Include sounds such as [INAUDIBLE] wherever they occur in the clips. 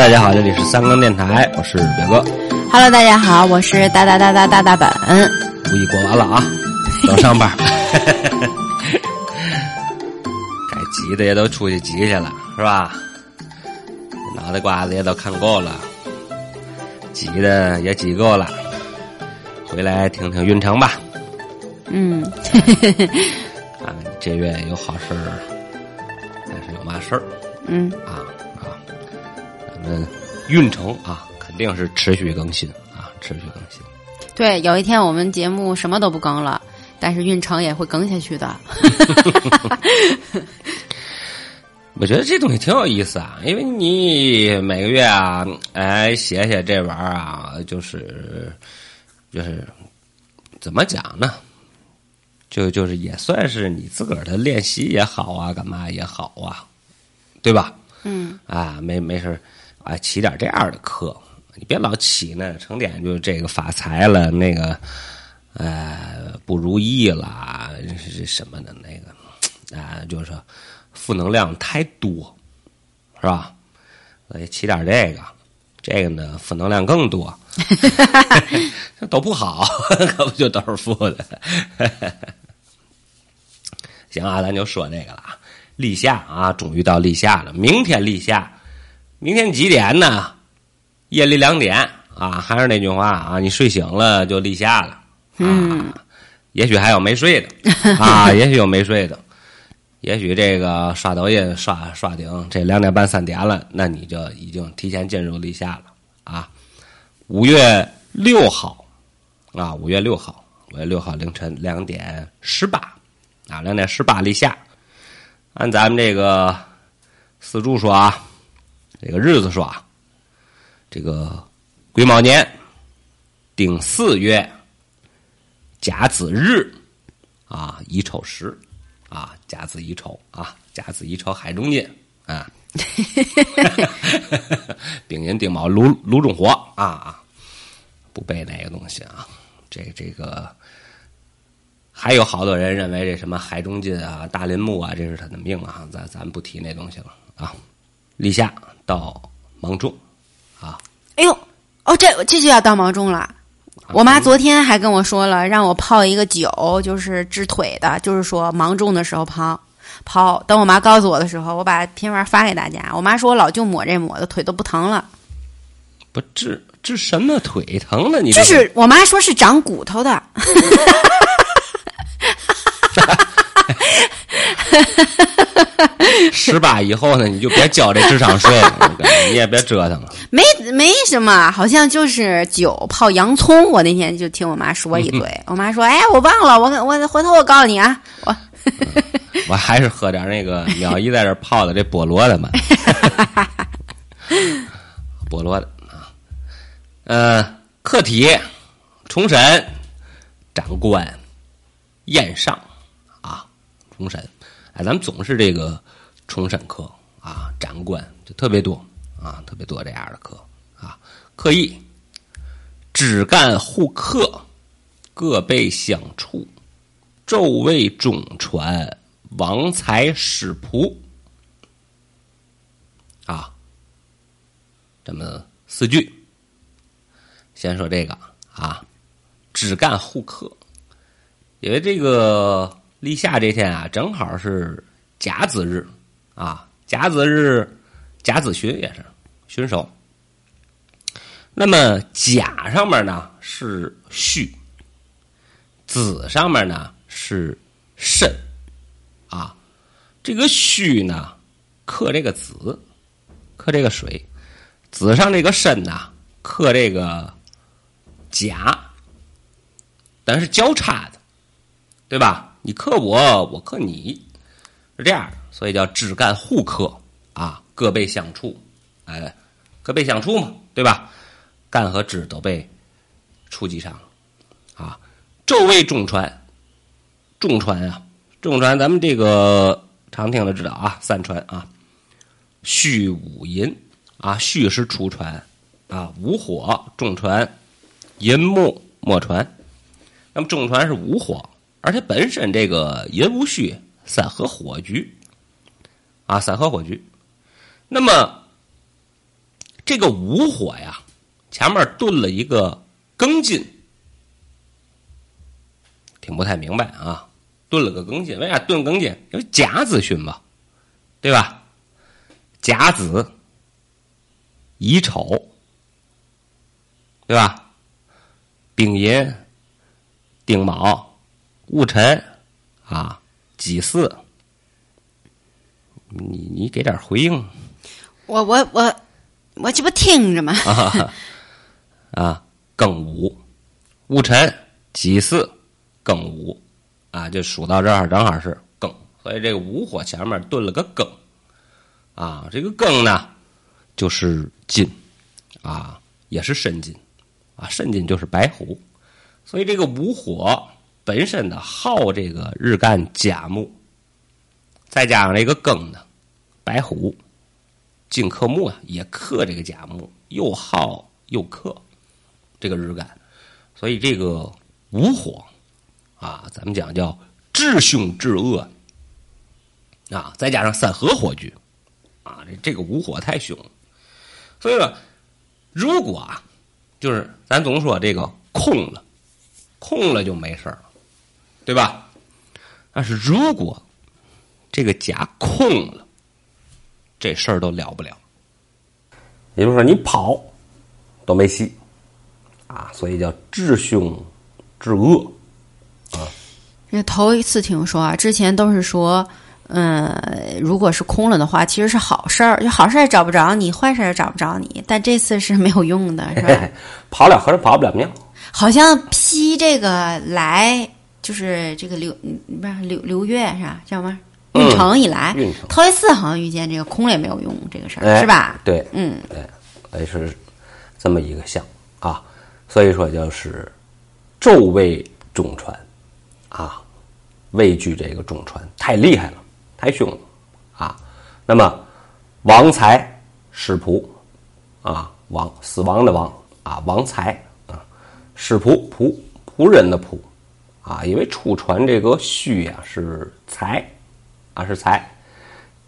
大家好，这里是三更电台，我是表哥。Hello，大家好，我是大大大大大大本。五一过完了啊，都上班，[LAUGHS] 该急的也都出去急去了，是吧？脑袋瓜子也都看够了，急的也挤够了，回来听听运程吧。嗯，[LAUGHS] 啊，这月有好事儿，但是有嘛事儿嗯，运程啊，肯定是持续更新啊，持续更新。对，有一天我们节目什么都不更了，但是运程也会更下去的。[LAUGHS] 我觉得这东西挺有意思啊，因为你每个月啊，哎，写写这玩意儿啊，就是就是怎么讲呢？就就是也算是你自个儿的练习也好啊，干嘛也好啊，对吧？嗯，啊，没没事儿啊，起点这样的课，你别老起呢，成天就这个发财了，那个呃不如意了，是什么的那个啊，就是负能量太多，是吧？所以起点这个，这个呢负能量更多，[LAUGHS] 都不好，可不就都是负的。行啊，咱就说这个了啊。立夏啊，终于到立夏了。明天立夏，明天几点呢？夜里两点啊，还是那句话啊，你睡醒了就立夏了。嗯，也许还有没睡的 [LAUGHS] 啊，也许有没睡的，也许这个刷抖音刷刷顶，这两点半三点了，那你就已经提前进入立夏了啊。五月六号啊，五月六号，五月六号凌晨两点十八啊，两点十八立夏。按咱们这个四柱说啊，这个日子说啊，这个癸卯年丁巳月甲子日啊，乙丑时啊，甲子乙丑啊，甲子乙丑海中金啊 [LAUGHS] [LAUGHS] 丙寅丁卯炉炉中火啊啊，不背那个东西啊，这这个。还有好多人认为这什么海中金啊、大林木啊，这是他的命啊，咱咱不提那东西了啊。立夏到芒种啊，哎呦，哦，这这就要到芒种了。我妈昨天还跟我说了，让我泡一个酒，就是治腿的，就是说芒种的时候泡泡。等我妈告诉我的时候，我把拼文发给大家。我妈说我老舅抹这抹的，腿都不疼了。不治治什么腿疼了？你就这是我妈说是长骨头的。[LAUGHS] [LAUGHS] 十八以后呢，你就别交这智商税了，你你也别折腾了。[LAUGHS] 没没什么，好像就是酒泡洋葱。我那天就听我妈说一嘴，[LAUGHS] 我妈说：“哎，我忘了，我我回头我告诉你啊。”我我还是喝点那个鸟姨在这泡的这菠萝的嘛，菠萝的啊。呃，课题重审、长官、宴上啊，重审。哎，咱们总是这个重审课啊，长官就特别多啊，特别多这样的课啊。刻意，只干互克，各备相处。昼未中传，王才使仆。啊，这么四句。先说这个啊，只干互克，因为这个立夏这天啊，正好是甲子日啊，甲子日，甲子旬也是旬首。那么甲上面呢是戌，子上面呢。是肾啊，这个戌呢克这个子，克这个水，子上这个申呢克这个甲，但是交叉的，对吧？你克我，我克你，是这样，所以叫枝干互克啊，各备相处，哎，各备相处嘛，对吧？干和枝都被触及上了啊，昼未重传。重传啊，重传，咱们这个常听的知道啊，三传啊，戌午寅啊，戌是初传啊，午火重传，寅木末传。那么重传是午火，而且本身这个寅午戌三合火局啊，三合火局。那么这个午火呀，前面炖了一个庚金，听不太明白啊。炖了个庚金，为啥炖庚金？因为甲子旬嘛，对吧？甲子、乙丑，对吧？丙寅、丁卯、戊辰啊，己巳。你你给点回应我我我我这不听着吗？啊啊！庚午、戊辰、己巳、庚午啊，就数到这儿正好是庚，所以这个午火前面炖了个庚啊。这个庚呢，就是金啊，也是申金啊，申金就是白虎，所以这个午火本身呢耗这个日干甲木，再加上这个庚呢，白虎。金克木啊，也克这个甲木，又耗又克这个日干，所以这个午火啊，咱们讲叫至凶至恶啊，再加上三合火炬啊，这这个午火太凶。所以说，如果啊，就是咱总说这个空了，空了就没事了，对吧？但是如果这个甲空了，这事儿都了不了。也就是说，你跑都没戏啊，所以叫治凶治恶啊。这头一次听说啊，之前都是说，嗯，如果是空了的话，其实是好事儿，就好事儿也找不着你，坏事儿也找不着你。但这次是没有用的，是吧？[LAUGHS] 跑了和尚跑不了庙。好像批这个来，就是这个刘不是刘刘越是吧？叫什么？运城以来，头一次好像遇见这个空了也没有用这个事儿，哎是吧？对，嗯，哎，是这么一个象啊。所以说，就是昼畏中传啊，畏惧这个中传太厉害了，太凶了啊。那么王才使仆啊，王死亡的亡啊，王才啊，使仆仆仆人的仆啊，因为初传这个戌呀、是财啊是财，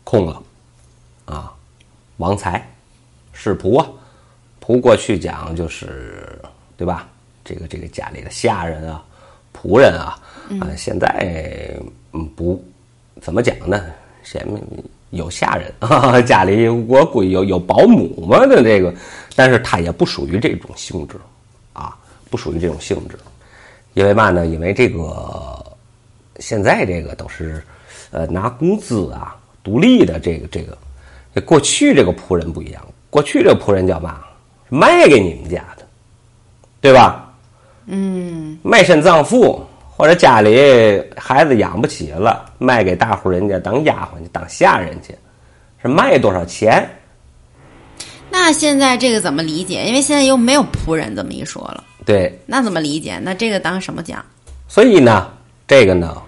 空了啊，亡财是仆啊，仆过去讲就是对吧？这个这个家里的下人啊、仆人啊，啊，现在嗯不怎么讲呢？前面有下人 [LAUGHS] 啊，家里我估计有有保姆嘛的这个，但是他也不属于这种性质啊，不属于这种性质，因为嘛呢？因为这个现在这个都是呃拿工资啊独立的这个这个，这过去这个仆人不一样，过去这个仆人叫嘛？卖给你们家的，对吧？嗯，卖身葬父，或者家里孩子养不起了，卖给大户人家当丫鬟去，当下人去，是卖多少钱？那现在这个怎么理解？因为现在又没有仆人这么一说了，对，那怎么理解？那这个当什么讲？所以呢，这个呢，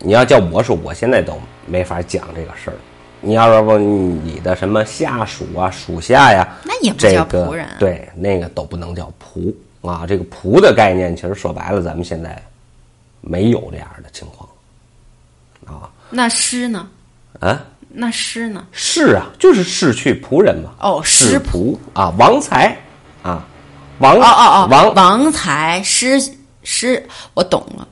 你要叫我说，我现在都没法讲这个事儿。你要是问你的什么下属啊、属下呀，那也不叫仆人。对，那个都不能叫仆啊。这个仆的概念，其实说白了，咱们现在没有这样的情况啊那师呢？啊。那师呢？是啊，就是失去仆人嘛。哦，失失仆啊，亡才啊，亡哦哦哦，王。王财失失，我懂了，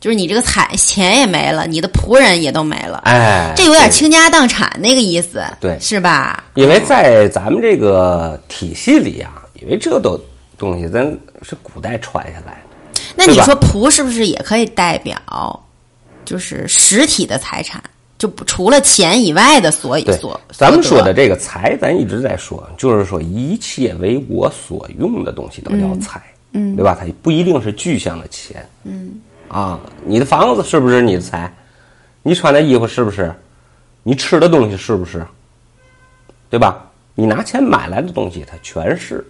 就是你这个财钱也没了，你的仆人也都没了，哎，这有点倾家荡产那个意思，对。是吧？因为在咱们这个体系里啊，因为这都东西咱是古代传下来的，那你说仆是不是也可以代表，就是实体的财产，就不除了钱以外的所以所，咱们说的这个财，咱一直在说，就是说一切为我所用的东西都叫财，嗯，对吧？它不一定是具象的钱，嗯，啊，你的房子是不是你的财？你穿的衣服是不是？你吃的东西是不是？对吧？你拿钱买来的东西，它全是，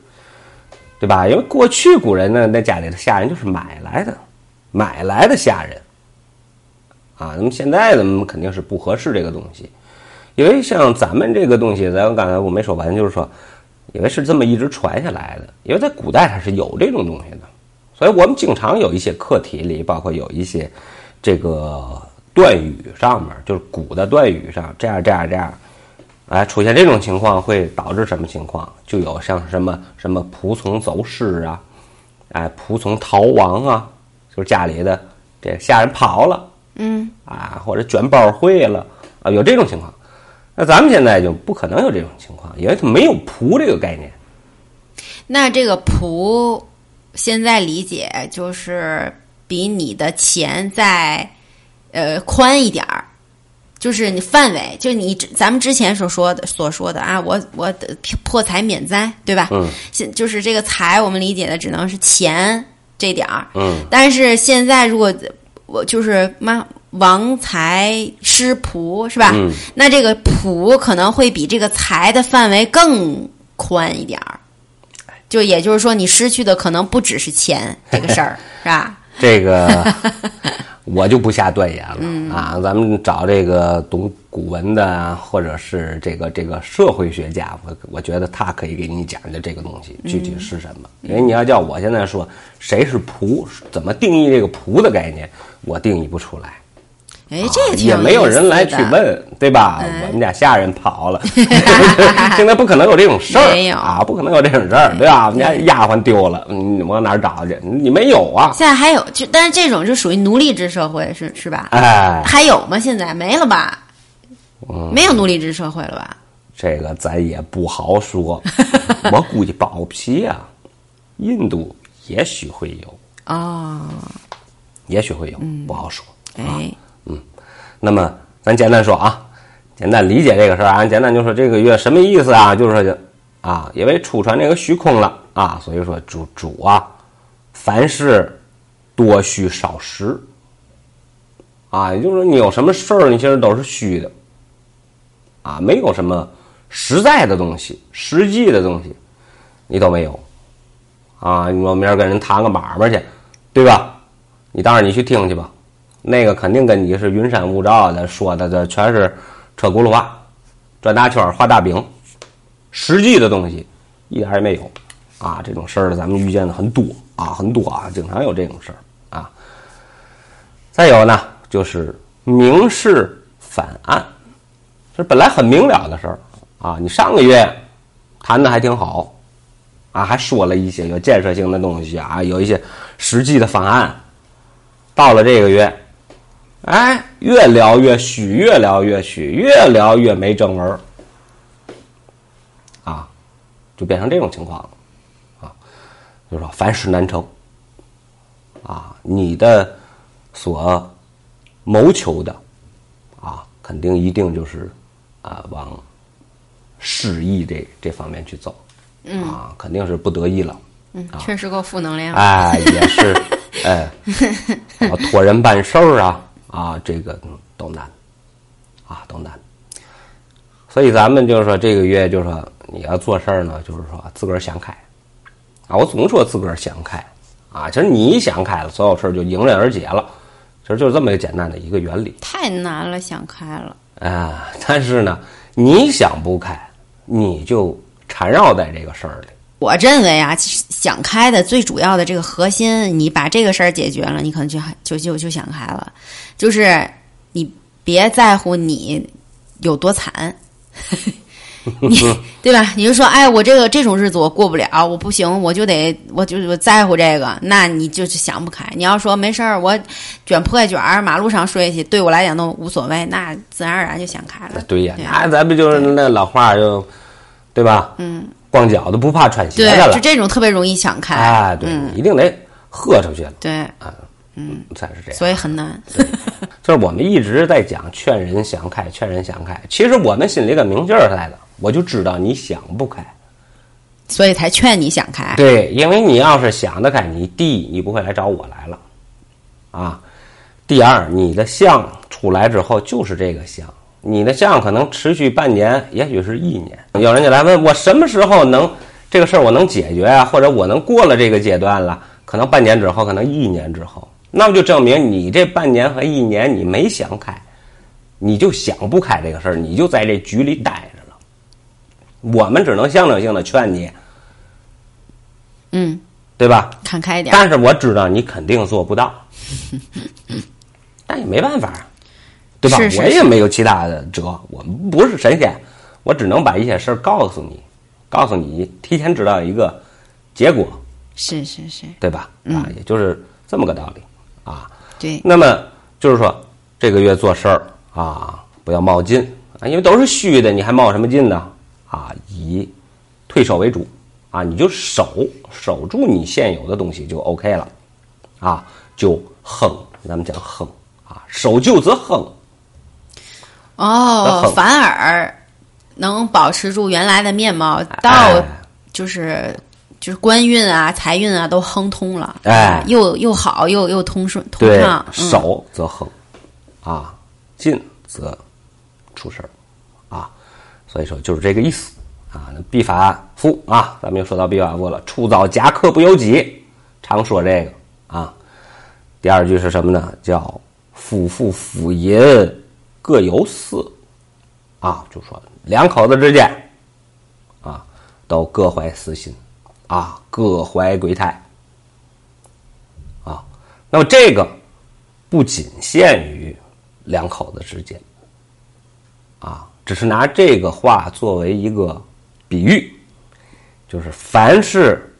对吧？因为过去古人呢，那家里的下人就是买来的，买来的下人，啊，那么现在咱们肯定是不合适这个东西，因为像咱们这个东西，咱刚才我没说完，就是说，因为是这么一直传下来的，因为在古代它是有这种东西的，所以我们经常有一些课题里，包括有一些这个断语上面，就是古的断语上，这样这样这样，哎，出现这种情况会导致什么情况？就有像什么什么仆从走失啊，哎，仆从逃亡啊，就是家里的这下人跑了，嗯，啊，或者卷包会了啊，有这种情况。那咱们现在就不可能有这种情况，因为它没有仆这个概念。那这个仆现在理解就是比你的钱再呃宽一点儿，就是你范围，就你咱们之前所说的所说的啊，我我的破财免灾，对吧？嗯，现就是这个财，我们理解的只能是钱这点儿。嗯，但是现在如果我就是妈王财师仆是吧？嗯，那这个仆可能会比这个财的范围更宽一点儿。就也就是说，你失去的可能不只是钱这个事儿，[LAUGHS] 是吧？这个我就不下断言了、啊。咱们找这个懂古文的，或者是这个这个社会学家，我我觉得他可以给你讲的这个东西具体是什么。因为你要叫我现在说谁是仆，怎么定义这个仆的概念，我定义不出来。哎，这个挺也没有人来去。问，对吧？嗯我们家下人跑了，[LAUGHS] 现在不可能有这种事儿没有啊，不可能有这种事儿，对吧？我们家丫鬟丢了，你往哪儿找去？你没有啊？现在还有，就但是这种就属于奴隶制社会，是是吧？哎，还有吗？现在没了吧？嗯。没有奴隶制社会了吧？这个咱也不好说，[LAUGHS] 我估计保不齐啊，印度也许会有，哦，也许会有，嗯。不好说。哎，嗯。那么咱简单说啊，简单理解这个事儿啊，简单就说这个月什么意思啊？就是说就啊，因为出传这个虚空了啊，所以说主主啊，凡事多虚少实啊，也就是说你有什么事儿，你其实都是虚的啊，没有什么实在的东西、实际的东西，你都没有啊。你说明儿跟人谈个买卖去，对吧？你当然你去听去吧。那个肯定跟你是云山雾罩的，说的这全是车轱辘话，转大圈画大饼，实际的东西一点也没有啊！这种事儿咱们遇见的很多啊，很多啊，经常有这种事儿啊。再有呢，就是明示反案，这本来很明了的事儿啊，你上个月谈的还挺好啊，还说了一些有建设性的东西啊，有一些实际的方案。到了这个月，哎，越聊越虚，越聊越虚，越聊越没正文啊，就变成这种情况了啊，就说凡事难成啊，你的所谋求的啊，肯定一定就是啊往失意这这方面去走，啊，肯定是不得意了。嗯，确实够负能量。哎，也是，哎，[LAUGHS] 啊，托人办事儿啊，啊，这个嗯都难，啊，都难。所以咱们就是说，这个月就是说，你要做事儿呢，就是说自个儿想开，啊，我总说自个儿想开，啊，其实你一想开了，所有事儿就迎刃而解了，其实就是这么一个简单的一个原理。太难了，想开了。啊，但是呢，你想不开，你就缠绕在这个事儿里。我认为啊，想开的最主要的这个核心，你把这个事儿解决了，你可能就就就就想开了。就是你别在乎你有多惨，你 [LAUGHS] 对吧？你就说，哎，我这个这种日子我过不了，我不行，我就得，我就我在乎这个，那你就是想不开。你要说没事儿，我卷破卷儿马路上睡去，对我来讲都无所谓，那自然而然就想开了。对呀，对那咱们就是那老话就，对吧？嗯，光脚的不怕穿鞋的，了就。这种特别容易想开。哎，对，嗯一定得豁出去了对，啊，嗯，才是这样。所以很难。就是我们一直在讲劝人想开，劝人想开。其实我们心里个明镜儿来了，我就知道你想不开。所以才劝你想开。对，因为你要是想得开，你第一你不会来找我来了，啊，第二你的相出来之后就是这个相，你的相可能持续半年，也许是一年。有人就来问我什么时候能这个事儿我能解决啊，或者我能过了这个阶段了，可能半年之后，可能一年之后，那么就证明你这半年和一年你没想开，你就想不开这个事儿，你就在这局里待。我们只能象征性的劝你，嗯，对吧？看开一点。但是我知道你肯定做不到，[LAUGHS] 但也没办法，对吧？是是我也没有其他的辙，我们不是神仙，我只能把一些事儿告诉你，告诉你提前知道一个结果，是是是，对吧？啊，也就是这么个道理啊。对，那么就是说，这个月做事儿啊，不要冒进啊，因为都是虚的，你还冒什么进呢？啊，以退守为主啊，你就守守住你现有的东西就 OK 了啊，就横，咱们讲横啊，守旧则横。哦，反而能保持住原来的面貌，到哎就是就是官运啊、财运啊都亨通了，哎又又好又又通顺通对畅，，嗯守则亨啊，进则出事所以说就是这个意思啊。那必法富啊，咱们又说到必法富了，出遭夹克不由己，常说这个啊。第二句是什么呢？叫夫妇妇淫各有私啊，就说两口子之间啊，都各怀私心啊，各怀鬼胎啊。那么这个不仅限于两口子之间啊，只是拿这个话作为一个比喻，就是凡是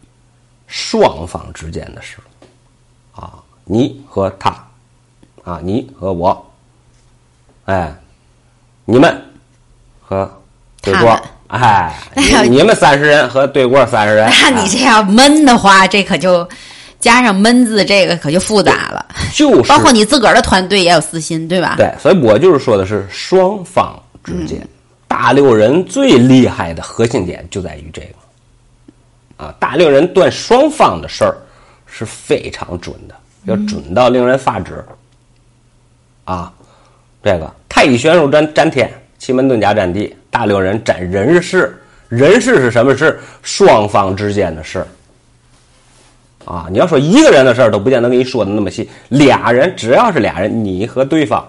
双方之间的事啊，你和他啊，你和我，哎，你们和对过哎，你 [LAUGHS] 你们三十人和对过三十人，那你哎这样闷的话，这可就加上“闷”字，这个可就复杂了。就是包括你自个儿的团队也有私心，对吧？对，所以我就是说的是双方之间，大六人最厉害的核心点就在于这个啊，大六人断双方的事儿是非常准的，要准到令人发指啊。这个太乙玄术占占天，奇门遁甲占地，大六人占人事。人事是什么事？双方之间的事儿啊。你要说一个人的事儿，都不见得跟你说的那么细。俩人只要是俩人，你和对方，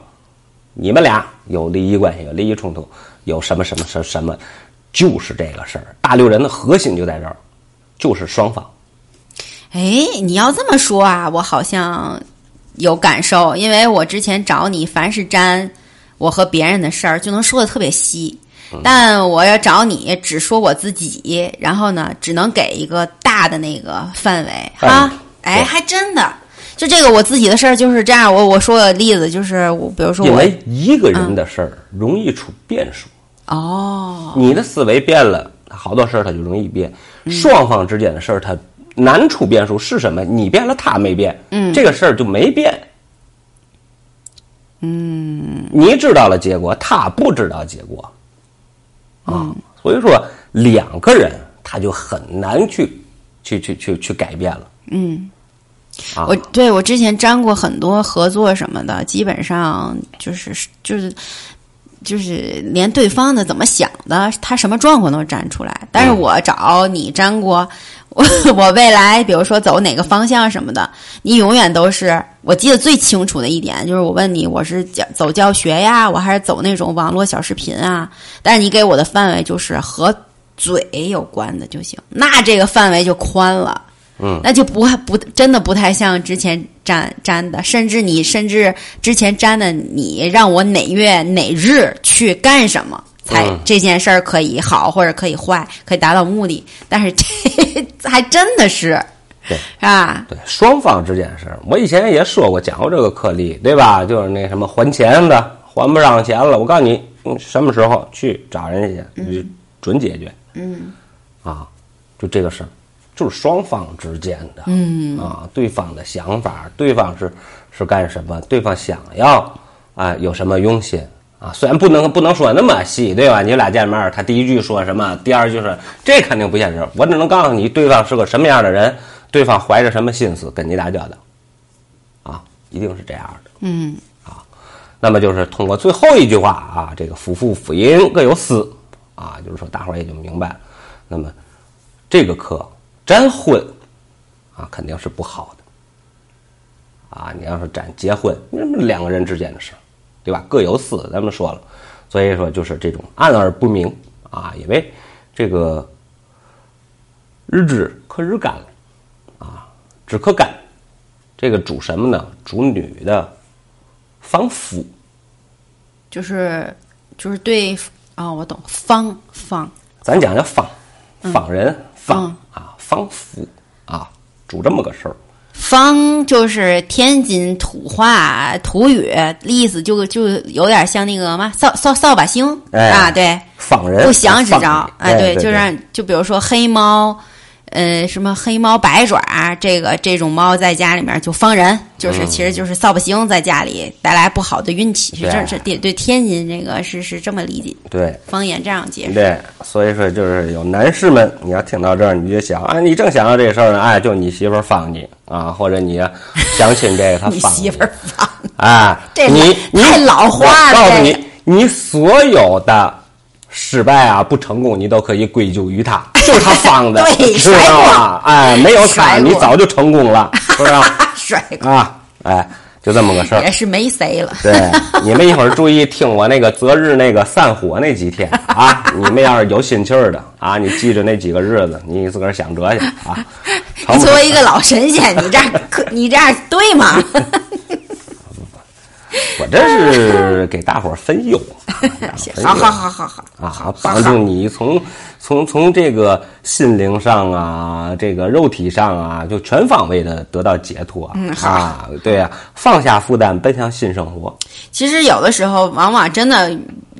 你们俩有利益关系，有利益冲突，有什么什么什什么，就是这个事儿。大六人的核心就在这儿，就是双方。哎，你要这么说啊，我好像有感受，因为我之前找你，凡是沾我和别人的事儿，就能说的特别细。但我要找你，只说我自己，然后呢，只能给一个大的那个范围哈。哎，还真的，就这个我自己的事儿就是这样。我我说个例子，就是我，比如说我因为一个人的事儿容易出变数，哦，你的思维变了，好多事儿它就容易变。双方之间的事儿，它难出变数是什么？你变了，他没变，嗯，这个事儿就没变。嗯，你知道了结果，他不知道结果，啊，所以说两个人他就很难去去去去去改变了。嗯，啊我对我之前沾过很多合作什么的，基本上就是就是就是连对方的怎么想的，他什么状况都沾出来。但是我找你沾过，我 [LAUGHS] 我未来比如说走哪个方向什么的，你永远都是我记得最清楚的一点就是我问你我是教走教学呀，我还是走那种网络小视频啊？但是你给我的范围就是和嘴有关的就行，那这个范围就宽了。嗯，那就不不真的不太像之前粘粘的，甚至你甚至之前粘的你让我哪月哪日去干什么，才嗯这件事儿可以好或者可以坏，可以达到目的。但是这还真的是，对是吧？对，双方之间的事儿，我以前也说过，讲过这个颗粒，对吧？就是那什么还钱的，还不上钱了，我告诉你，嗯什么时候去找人家去，你准解决。嗯啊，就这个事儿，就是双方之间的，嗯啊，对方的想法，对方是是干什么，对方想要啊有什么用心啊，虽然不能不能说那么细，对吧？你俩见面，他第一句说什么，第二句说，这肯定不现实。我只能告诉你，对方是个什么样的人，对方怀着什么心思跟你打交道，啊，一定是这样的。嗯那么就是通过最后一句话啊，这个夫妇妇淫各有私啊，就是说大伙儿也就明白了。那么这个课沾婚啊，肯定是不好的啊。你要是沾结婚，那么两个人之间的事，对吧？各有私，咱们说了，所以说就是这种暗而不明啊，因为这个日支克日干了啊，只克干，这个主什么呢？主女的防夫。就是就是对哦，我懂，方方咱讲叫方，方人方方福啊，主这么个事儿。方就是天津土话土语，意思就就有点像那个嘛扫扫扫把星、哎啊，对，仿人不祥之方兆，哎，对，对，就让就比如说黑猫，呃，什么黑猫白爪，这个这种猫在家里面就方人，就是、其实就是扫把星在家里带来不好的运气，是这对。是对对天津这个是是这么理解，对。方言这样解释。对，所以说就是有男士们，你要听到这儿，你就想啊，你正想到这事儿呢，哎，就你媳妇儿放你啊，或者你相亲这个他你。[LAUGHS] 放媳妇儿放，啊，这你你太老话了告诉你，你所有的失败啊、不成功，你都可以归咎于他，[LAUGHS] 就是他放的，对 [LAUGHS] 知道吗？哎，没有他，你早就成功了，[LAUGHS] 是不是？甩过啊，哎，就这么个事儿也。是没谁了。对，你们一会儿注意听我那个择日那个散伙那几天啊，你们要是有心气儿的啊，你记着那几个日子，你自个儿想辙去啊。你作为一个老神仙，你这样可你这样对吗？[LAUGHS] 我这是给大伙儿分忧，[LAUGHS] 好好好好好，啊，帮助你从从从这个心灵上啊，这个肉体上啊，就全方位的得到解脱。嗯啊，对呀、放下负担，奔向新生活。其实有的时候，往往真的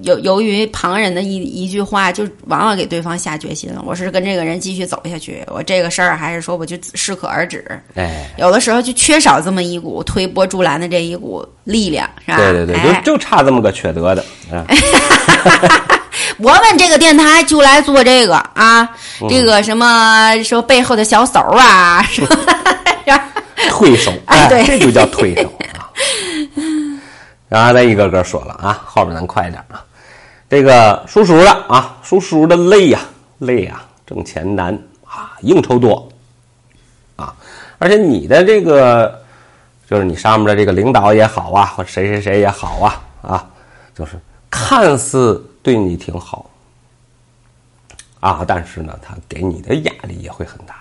由由于旁人的一一句话，就往往给对方下决心了。我是跟这个人继续走下去，我这个事儿还是说我就适可而止。哎，有的时候就缺少这么一股推波助澜的这一股力量，是吧？对对对，哎就就差这么个缺德的啊。[LAUGHS] 我们这个电台就来做这个啊，嗯这个什么说背后的小手啊，[LAUGHS] 是吧？推手，哎对这就叫推手啊。然后咱一个个说了啊，后边咱快点啊。这个属鼠的啊，属鼠的累呀、累呀、挣钱难啊，应酬多啊，而且你的这个就是你上面的这个领导也好啊，或谁谁谁也好啊啊，就是看似对你挺好啊，但是呢，他给你的压力也会很大。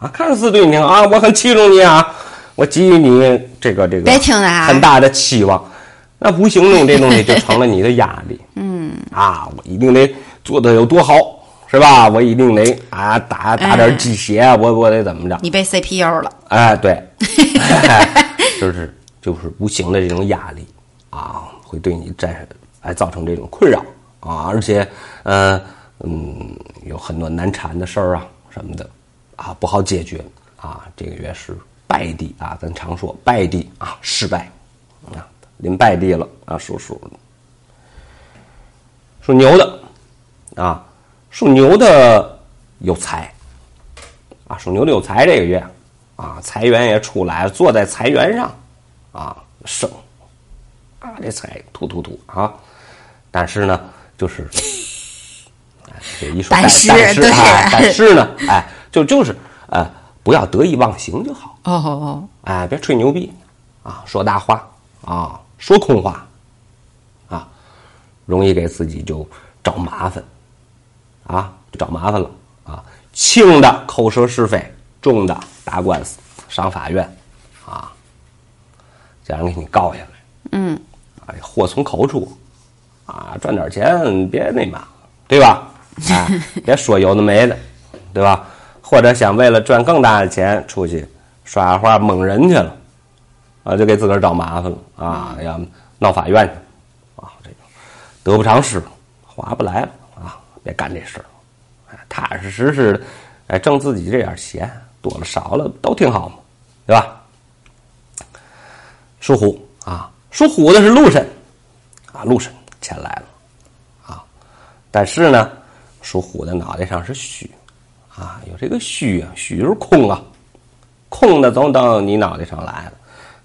啊，看似对你挺好啊，我很器重你啊，我给予你这个这个很大的期望，那无形中这东西就成了你的压力。[LAUGHS] 嗯，啊，我一定得做的有多好，是吧？我一定得啊打打点鸡血，我我得怎么着？你被 CPU 了，哎，对，[LAUGHS] 就是就是无形的这种压力啊，会对你产生哎造成这种困扰啊，而且呃嗯有很多难缠的事儿啊什么的啊不好解决啊，这个月是败地啊，咱常说败地啊失败啊，临败地了啊，属鼠，属牛的啊，属牛的有财。啊，属牛的有财这个月，啊，财源也出来了，坐在财源上，啊，生，啊，这财突突突啊，但是呢，就是，哎，这一说但是但是对。哎，但是呢，哎，就就是呃，不要得意忘形就好，哦哦哎，别吹牛逼，啊，说大话啊，说空话，啊，容易给自己就找麻烦，啊，就找麻烦了啊。轻的口舌是非，重的打官司上法院，啊，家人给你告下来，嗯，哎，祸从口出，啊，赚点钱别那嘛，对吧？哎，[LAUGHS] 别说有的没的，对吧？或者想为了赚更大的钱出去耍花蒙人去了，啊，就给自个儿找麻烦了啊，要闹法院去，啊，这个得不偿失，划不来了啊，别干这事儿，哎，踏踏实实的，哎，挣自己这点钱，多了少了都挺好嘛，对吧？属虎啊，属虎的是禄神，啊，禄神钱来了，啊，但是呢，属虎的脑袋上是虚，啊，有这个虚啊，虚就是空啊，空的总到你脑袋上来了，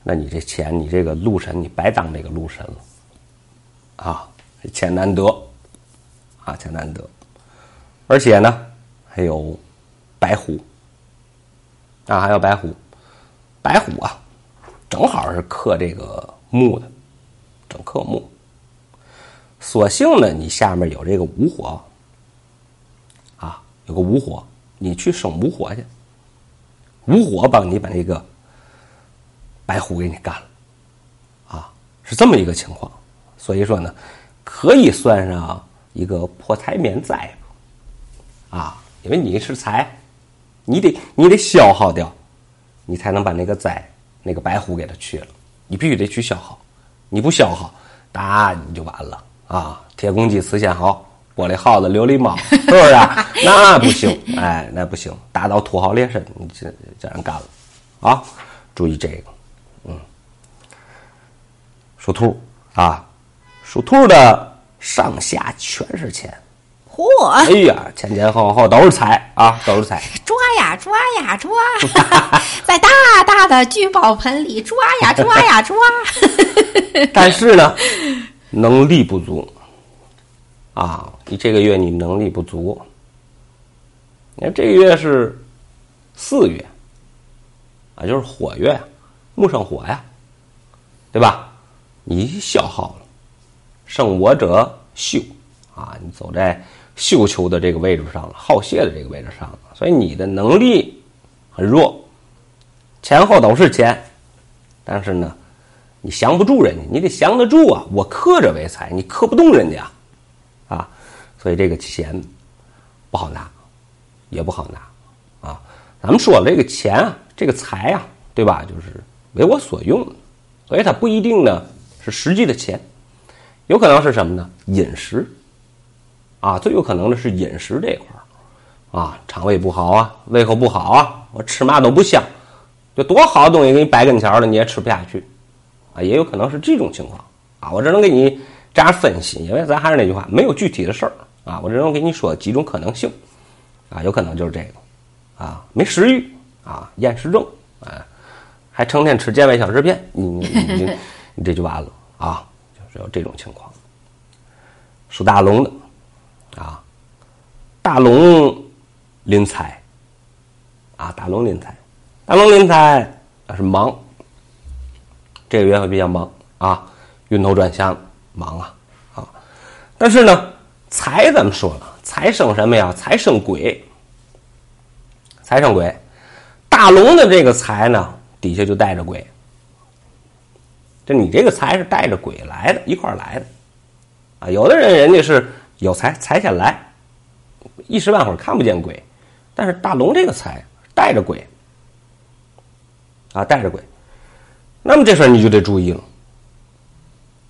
那你这钱，你这个禄神，你白当这个禄神了，啊，这钱难得，啊，钱难得，而且呢，还有白虎，啊，还有白虎，白虎啊。正好是克这个木的，正克木。所幸呢，你下面有这个无火，啊，有个无火，你去生无火去，无火帮你把那个白虎给你干了，啊，是这么一个情况。所以说呢，可以算上一个破财免灾啊，因为你是财，你得你得消耗掉，你才能把那个灾那个白虎给它去了，你必须得去消耗，你不消耗，那你就完了。啊！铁公鸡、瓷仙豪、玻璃耗子、琉璃猫，[LAUGHS] 是不是？[LAUGHS] 那不行，哎，那不行，打到土豪劣绅，你这这人干了啊！注意这个，嗯，属兔啊，属兔的上下全是钱，嚯！哎呀，前前后后都是财啊，都是财。[LAUGHS] 抓呀抓呀抓，在大大的聚宝盆里抓呀抓呀抓。但是呢，能力不足啊！你这个月你能力不足，你看这个月是四月啊，就是火月，木生火呀，对吧？你消耗了，生我者秀啊！你走在绣球的这个位置上了，好谢的这个位置上了，所以你的能力很弱，前后都是钱，但是呢。你降不住人家，你得降得住啊！我克者为财，你克不动人家，啊，所以这个钱不好拿，也不好拿，啊。咱们说了，这个钱啊，这个财啊，对吧？就是为我所用，所以它不一定呢是实际的钱，有可能是什么呢？饮食，啊，最有可能的是饮食这块，啊，肠胃不好啊，胃口不好啊，我吃嘛都不香，就多好的东西给你摆跟前了，你也吃不下去。啊，也有可能是这种情况。啊，我只能给你这样分析，因为咱还是那句话，没有具体的事儿。啊，我只能给你说几种可能性。啊，有可能就是这个。啊，没食欲。啊，厌食症。啊，还成天吃健胃小食片，你你你你这就完了。啊，就是有这种情况。属大龙的。啊，大龙临财。啊，大龙临财，大龙临财那是忙。这个月会比较忙啊，晕头转向，忙啊啊！但是呢，财咱们说了，财生什么呀？财生鬼，财生鬼。大龙的这个财呢，底下就带着鬼。就你这个财是带着鬼来的，一块来的啊。有的人人家是有财，财先来，一时半会儿看不见鬼，但是大龙这个财带着鬼啊，带着鬼。那么这事儿你就得注意了，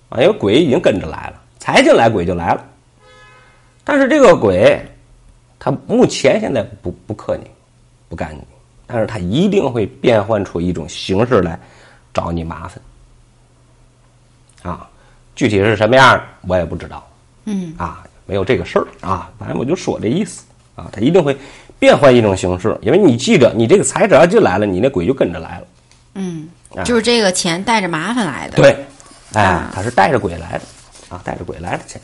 啊，因为鬼已经跟着来了，财进来鬼就来了。但是这个鬼，他目前现在不不克你，不干你，但是他一定会变换出一种形式来找你麻烦，啊，具体是什么样我也不知道，嗯，啊，没有这个事儿啊，反正我就说这意思。啊，他一定会变换一种形式，因为你记着，你这个财只要进来了，你那鬼就跟着来了，嗯。就是这个钱带着麻烦来的，对，哎，他是带着鬼来的，啊，带着鬼来的钱。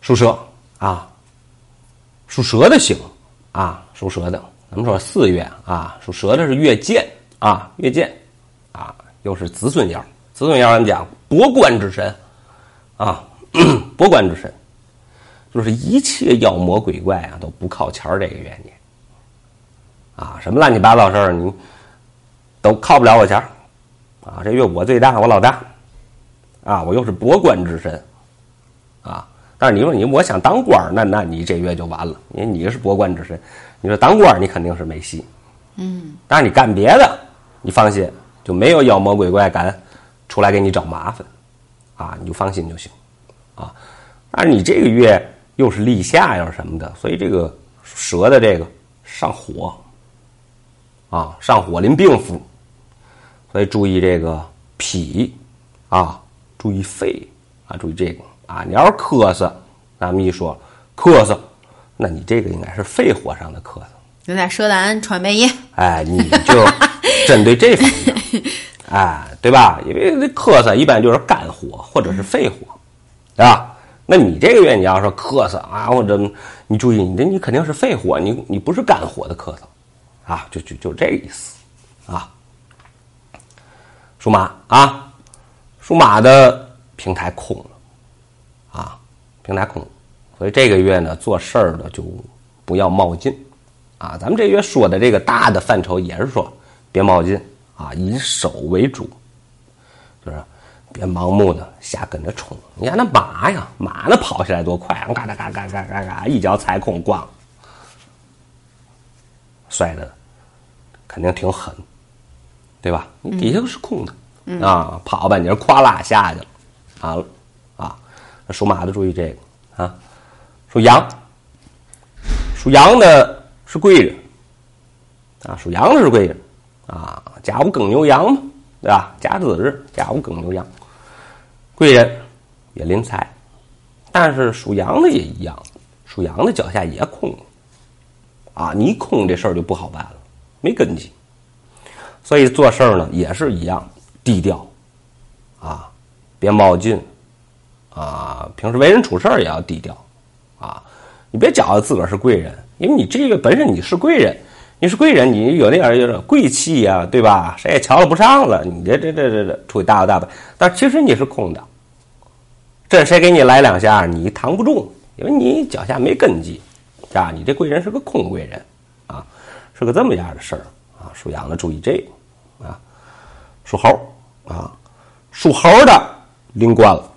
属蛇啊，属蛇的行啊，属蛇的，咱们说四月啊，属蛇的是月见啊，月见啊，又是子孙爻，子孙爻咱们讲博官之神啊，[CLEARS THROAT] 博官之神，就是一切妖魔鬼怪啊都不靠前这个原因。啊，什么乱七八糟事儿，你都靠不了我钱儿，啊，这月我最大，我老大，啊，我又是博官之身，啊，但是你说你我想当官儿，那那你这月就完了，因为你是博官之身，你说当官儿你肯定是没戏，嗯，但是你干别的，你放心，就没有妖魔鬼怪敢出来给你找麻烦，啊，你就放心就行，啊，但是你这个月又是立夏又是什么的，所以这个蛇的这个上火。啊，上火临病符，所以注意这个脾啊，注意肺啊，注意这个啊。你要是咳嗽，咱们一说咳嗽，那你这个应该是肺火上的咳嗽，有点舌胆喘背音。哎，你就针对这方面，哎，对吧？因为这咳嗽一般就是肝火或者是肺火，对吧？那你这个月你要说咳嗽啊，或者你注意，你这你肯定是肺火，你你不是肝火的咳嗽。啊，就就就这意思，啊，属马啊，属马的平台空了，啊，平台空，所以这个月呢，做事儿的就不要冒进，啊，咱们这月说的这个大的范畴也是说别冒进啊，以守为主，就是别盲目的瞎跟着冲。你看那马呀，马那跑起来多快啊！嘎哒嘎嘎嘎嘎嘎，一脚踩空，咣，摔的肯定挺狠，对吧？你底下是空的。啊，跑吧，你这咵啦下去了，啊啊！属马的注意这个啊，属羊，属羊的是贵人。啊，属羊的是贵人。啊，甲午庚牛羊嘛，对吧？甲子日，甲午庚牛羊。贵人也临财，但是属羊的也一样，属羊的脚下也空，啊，你空这事儿就不好办了，没根基。所以做事儿呢也是一样，低调，啊，别冒进，啊，平时为人处事也要低调，啊，你别觉得自个儿是贵人，因为你这个本身你是贵人，你是贵人，你有那点有点贵气呀，对吧？谁也瞧了不上了，你这这这这这出去大摇大摆，但其实你是空的。这谁给你来两下，你扛不住，因为你脚下没根基，啊，你这贵人是个空贵人，是个这么样的事儿啊。属羊的注意这个，啊，属猴啊，属猴的灵官了，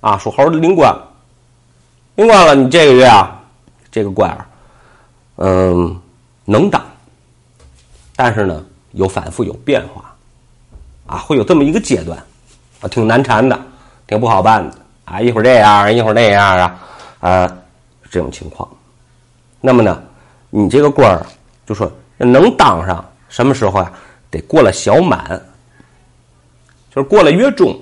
啊，属猴的灵官，灵官了，你这个月啊，这个官儿，嗯，能当，但是呢，有反复有变化，啊，会有这么一个阶段，啊，挺难缠的。挺不好办的啊！一会儿这样，一会儿那样啊，啊，这种情况。那么呢，你这个官儿就说能当上什么时候呀？得过了小满，就是过了月中，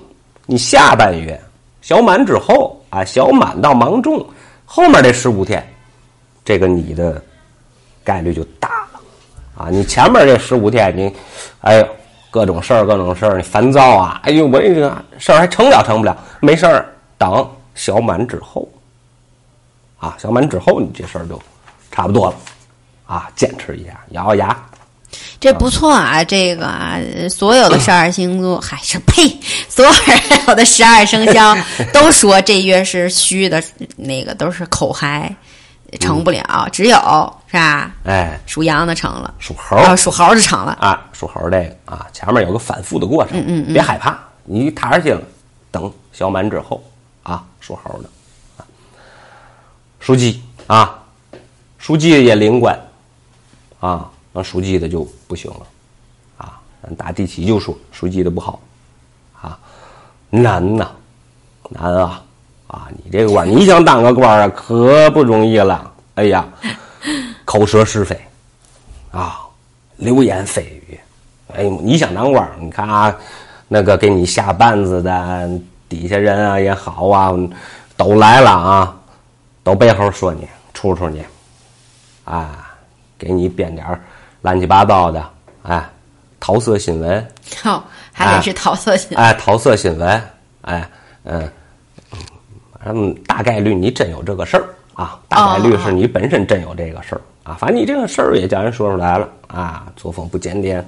你下半月小满之后啊，小满到芒种后面这十五天，这个你的概率就大了啊！你前面这十五天，你哎呦。各种事儿，各种事儿，你烦躁啊！哎呦，我这个事儿还成了，成不了。没事儿，等小满之后，啊，小满之后，你这事儿就差不多了，啊，坚持一下，咬咬牙。这不错啊，这个啊，所有的十二星座，还是呸，所有的十二生肖都说这月是虚的，那个都是口嗨。成不了，只有是吧？哎，属羊的成了，属猴，属猴的成了啊！属猴这个啊，前面有个反复的过程，嗯嗯嗯，别害怕，你踏实心了，等小满之后啊，属猴的啊，属鸡啊，属鸡也灵官啊，那属鸡的就不行了啊！打第七就说属鸡的不好啊，难呐，难啊！啊，你这个官，你想当个官啊，可不容易了。哎呀，口舌是非，啊，流言蜚语。哎，你想当官，你看啊，那个给你下绊子的底下人啊也好啊，都来了啊，都背后说你，处处你，啊，给你编点儿乱七八糟的，哎，桃色新闻。哦，还得是桃色新闻。哎，桃色新闻，哎，嗯。反正，大概率你真有这个事儿啊，大概率是你本身真有这个事儿啊。反正你这个事儿也叫人说出来了啊，作风不检点，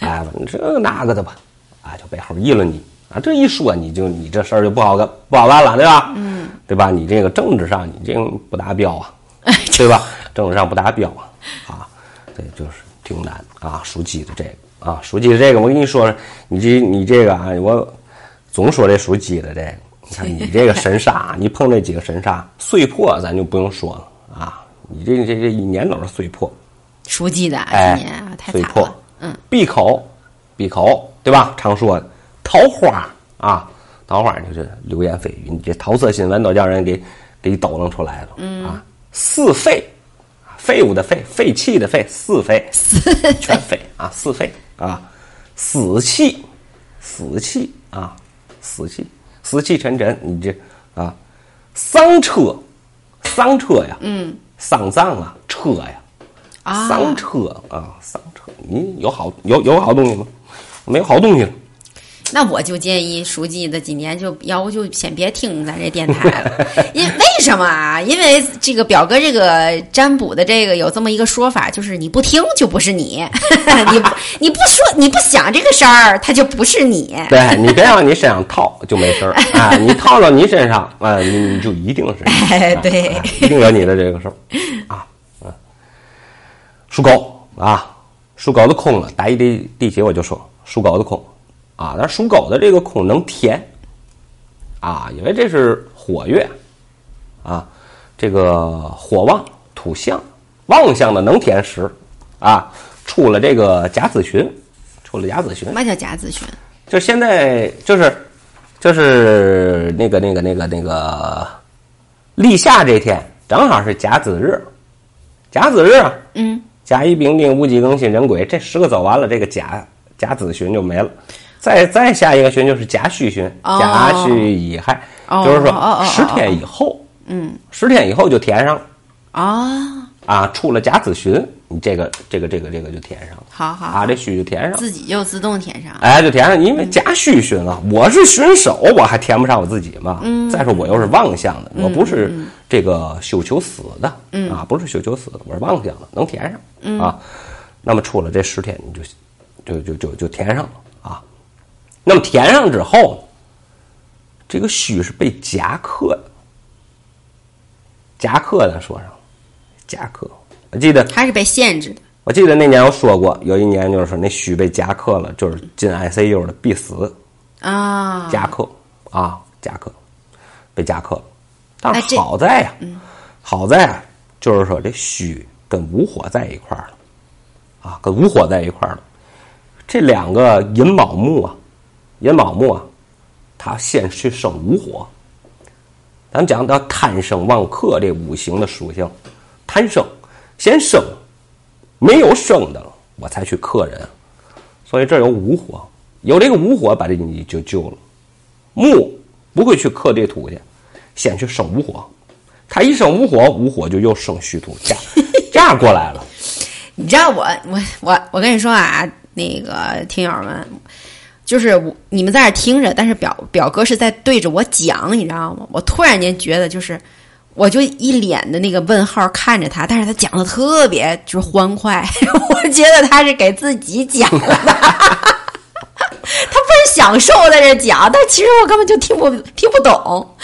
哎，这个那个的吧，啊，就背后议论你啊。这一说，你就你这事儿就不好干，不好办了，对吧？嗯，对吧？你这个政治上你这个不达标啊，[LAUGHS] 对吧？政治上不达标啊，啊，这就是挺难啊。属鸡的这个啊，属鸡的这个，我跟你说，你这你这个啊，我总说这属鸡的这个。你看你这个神煞，你碰这几个神煞碎破，咱就不用说了啊！你这这这一年都是碎破，属鸡的今年啊，太碎破，嗯，闭口，闭口，对吧？常说桃花啊，桃花就是流言蜚语，你这桃色新闻都叫人给给抖弄出来了，嗯啊，四废，废物的废，废弃的废，四废，全废啊，四废啊，死气，死气啊，死气。死气沉沉，你这啊，丧车，丧车呀，嗯，丧葬啊，车呀，啊，丧车啊，丧车，你有好有有好东西吗？没有好东西了。那我就建议书记的今年就要不就先别听咱这电台了，[LAUGHS] 因为什么啊？因为这个表哥这个占卜的这个有这么一个说法，就是你不听就不是你，[LAUGHS] 你你不说你不想这个事儿，他就不是你。对你别往你身上套就没事儿 [LAUGHS] 啊，你套到你身上啊，你你就一定是哎对，一定有你的这个事儿啊啊。属狗啊，属狗的空了，打一第第几我就说属狗的空。啊，但是属狗的这个空能填啊，因为这是火月啊，这个火旺土相，旺相的能填实啊，出了这个甲子旬，出了甲子旬什，么叫甲子旬？就现在就是就是那个那个那个那个立夏这天，正好是甲子日，甲子日啊，嗯，甲乙丙丁戊己庚辛壬癸这十个走完了，这个甲甲子旬就没了。再再下一个旬就是甲戌旬，哦甲戌乙亥，哦就是说十天以后，嗯，十天以后就填上了啊，啊，出了甲子旬，你这个这个这个这个就填上了好好啊，这戌就填上了。自己就自动填上。哎，就填上，因为甲戌旬了，我是旬手，我还填不上我自己嘛。嗯再说我又是旺相的，我不是这个休求死的，嗯啊，不是休求死的，我是旺相的，能填上、啊。那么出了这十天，你就就就就就填上了啊。那么填上之后，这个戌是被夹克的，夹克咱说上了，夹克。我记得它是被限制的。我记得那年我说过，有一年就是说那虚被夹克了，就是进 ICU 的必死，啊，夹克啊，夹克被夹克了。但是好在呀、好在啊，就是说这虚跟午火在一块儿了，啊，跟午火在一块儿了。这两个寅卯木啊，寅卯木啊，它先去生午火。咱们讲到贪生旺克这五行的属性，贪生先生，没有生的了，我才去克人。所以这有午火，有这个午火，把这你就救了。木不会去克这土去，先去生午火。它一生午火，午火就又生虚土，这样过来了。[LAUGHS] 你知道我我我我跟你说啊，那个听友们，就是我你们在那听着，但是表表哥是在对着我讲，你知道吗？我突然间觉得就是。我就一脸的那个问号看着他，但是他讲的特别就是欢快，[LAUGHS] 我觉得他是给自己讲的，[LAUGHS] 他不是享受在这讲，但其实我根本就听不听不懂。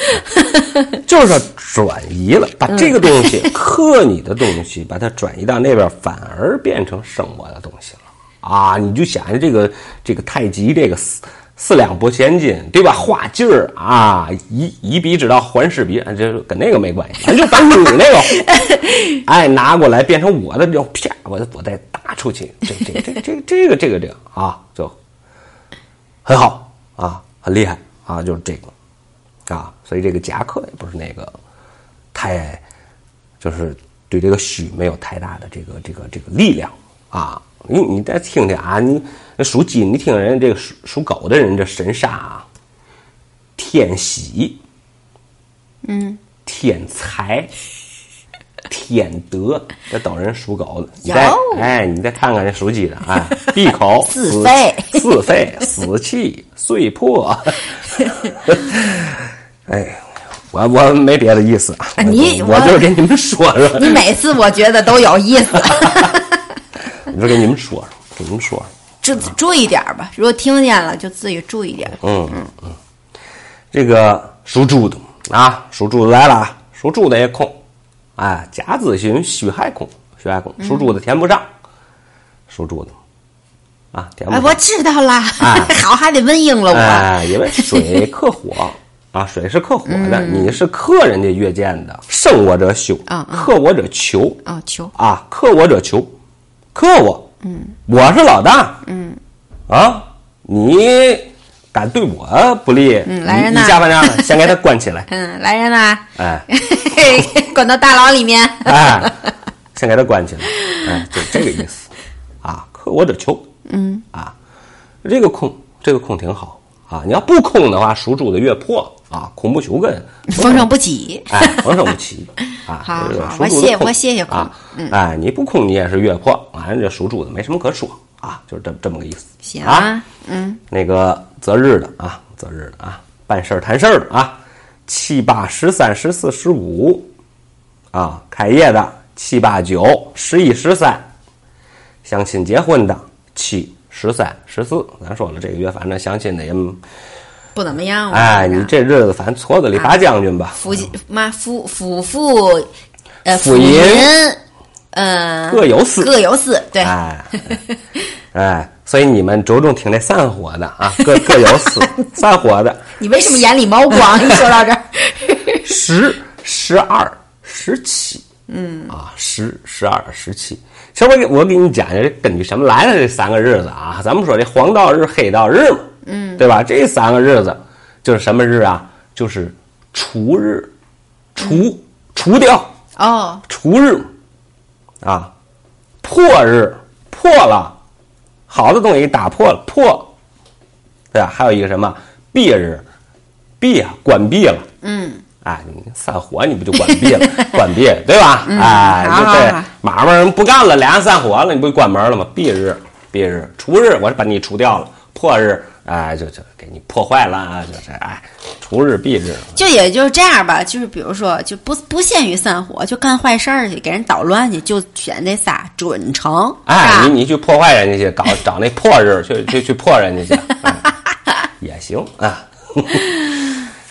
[LAUGHS] 就是说转移了，把这个东西克你的东西，把它转移到那边，反而变成生我的东西了啊！你就想想这个这个太极这个四四两拨千斤，对吧？画劲儿啊，以以彼之道还施彼，这跟那个没关系，咱就把你那个，[LAUGHS] 哎，拿过来变成我的这种，啪，我我再打出去，这这这这这个这个这个啊，就很好啊，很厉害啊，就是这个。啊，所以这个夹克也不是那个太，就是对这个虚没有太大的这个这个这个力量啊。你你再听听啊，你属鸡，你听人这个属属狗的人这神煞啊，天喜，嗯，天财，天德，这都人属狗的。你再哟哎，你再看看这属鸡的，啊，闭口 [LAUGHS] 自废自废，死气碎破。[LAUGHS] 哎，我我没别的意思啊，啊你我就是给你们说说，你每次我觉得都有意思。[LAUGHS] 我就给你们说说，给你们说说。注注意点儿吧，如果听见了就自己注意点。嗯嗯嗯，这个属猪的啊，属猪的来了啊，属猪的也空，哎，甲子旬戌亥空，戌亥空，属猪的填不上，属猪的啊，填不哎，上。我知道啦，[LAUGHS] 哎好还得问应了我。哎，因为水克火啊，水是克火的，你是克人家月见的，生我者修，嗯嗯克我者求啊，求啊，克我者求，克我，嗯，我是老大，嗯，啊，你敢对我不利，嗯来人呐你你下半场先给他关起来，[LAUGHS] 嗯，来人啦，哎关到大牢里面。[LAUGHS] 哎，先给他关起来，哎，就这个意思啊，克我者求，嗯啊，这个空这个空挺好啊，你要不空的话，属猪的越破啊，空不求根，风生不起。哎，逢生不起啊。[LAUGHS] 好我谢我谢谢空啊。哎，你不空你也是月破，反正这属猪的没什么可说啊，就是这这么个意思。啊，行啊，嗯，那个择日的啊，择日的啊，办事儿谈事儿的啊，七八十三十四十五啊，开业的七八九十一十三，相亲结婚的七十三十四，咱说了这个月反正相亲的也，不怎么样。我哎，你这日子反正矬子里拔将军吧。夫妻妈夫夫妇呃夫淫淫嗯各有私各有私，对，哎，[LAUGHS] 哎，所以你们着重听这散伙的啊，各各有死。[LAUGHS] 散伙的你为什么眼里冒光？[LAUGHS] 一说到这儿，十、十二、十七，嗯啊，十、十二、十七。其实我给我给你讲讲，这根据什么来的这三个日子啊？咱们说这黄道日、黑道日嘛，嗯，对吧？这三个日子就是什么日啊？就是除日，除除掉哦，除日啊，破日破了，好的东西打破了破，对吧？还有一个什么闭日，闭啊，关闭了，嗯，哎，你散伙你不就关闭了，[LAUGHS] 关闭对吧？哎，好好对好，买卖人不干了，俩人散伙了，你不就关门了吗？闭日，闭日，除日我是把你除掉了，破日，哎，就就给你破坏了啊，就是哎，除日避日，就也就是这样吧。就是比如说，就不不限于散伙，就干坏事儿去，给人捣乱去，就选那仨准成，是哎，你你去破坏人家去，搞找那破日去去去破人家去，[LAUGHS] 哎也行啊。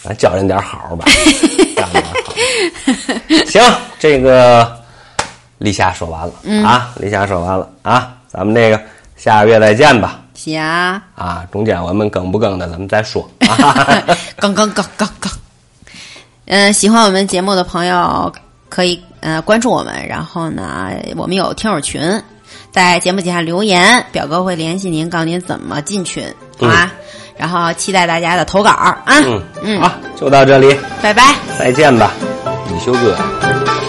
咱教人点好吧，[LAUGHS] 教人点好。行，这个立夏说完了、嗯啊，立夏说完了啊，咱们这个下个月再见吧。行，啊，中间我们更不更的，咱们再说啊。更更更更更。嗯，喜欢我们节目的朋友可以呃关注我们，然后呢，我们有听友群，在节目底下留言，表哥会联系您，告诉您怎么进群，好吧？然后期待大家的投稿啊！嗯嗯，好，就到这里，拜拜。再见吧，李修哥。